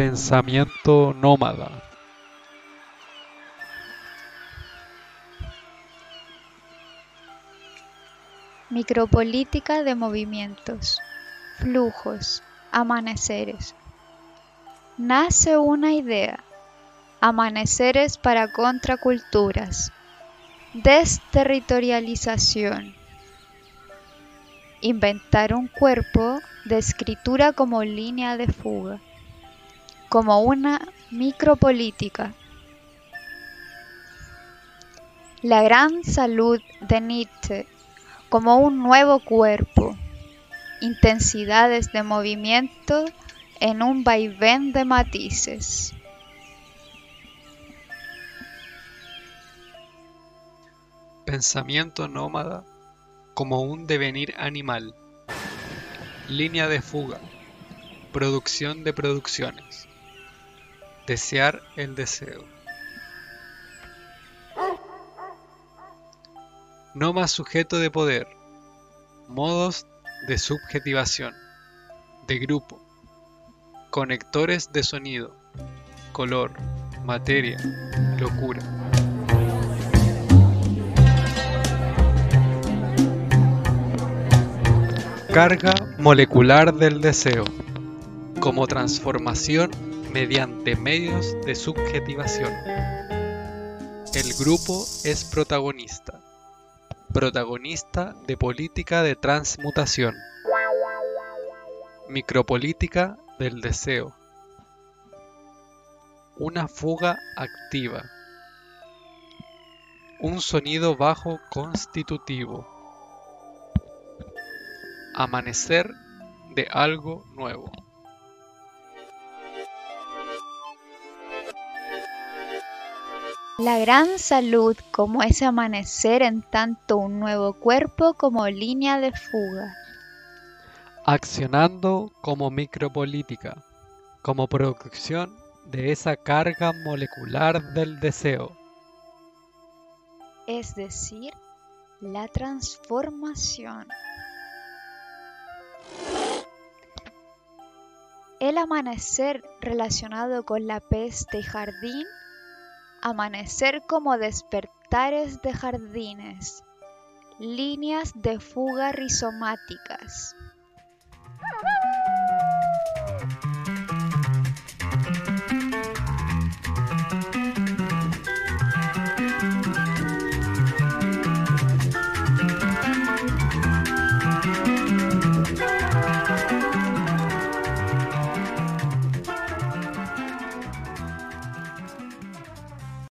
Pensamiento nómada. Micropolítica de movimientos, flujos, amaneceres. Nace una idea. Amaneceres para contraculturas. Desterritorialización. Inventar un cuerpo de escritura como línea de fuga, como una micropolítica. La gran salud de Nietzsche como un nuevo cuerpo, intensidades de movimiento en un vaivén de matices. Pensamiento nómada como un devenir animal. Línea de fuga. Producción de producciones. Desear el deseo. No más sujeto de poder. Modos de subjetivación. De grupo. Conectores de sonido. Color. Materia. Locura. Carga molecular del deseo. Como transformación mediante medios de subjetivación. El grupo es protagonista. Protagonista de política de transmutación, micropolítica del deseo, una fuga activa, un sonido bajo constitutivo, amanecer de algo nuevo. La gran salud como ese amanecer en tanto un nuevo cuerpo como línea de fuga. Accionando como micropolítica, como producción de esa carga molecular del deseo. Es decir, la transformación. El amanecer relacionado con la peste y jardín amanecer como despertares de jardines, líneas de fuga rizomáticas.